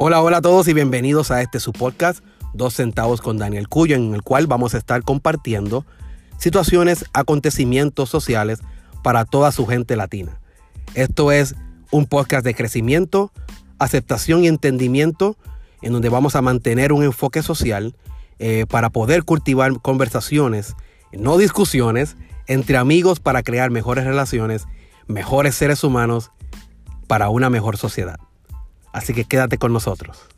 Hola, hola a todos y bienvenidos a este su podcast, Dos Centavos con Daniel Cuyo, en el cual vamos a estar compartiendo situaciones, acontecimientos sociales para toda su gente latina. Esto es un podcast de crecimiento, aceptación y entendimiento, en donde vamos a mantener un enfoque social eh, para poder cultivar conversaciones, no discusiones, entre amigos para crear mejores relaciones, mejores seres humanos para una mejor sociedad. Así que quédate con nosotros.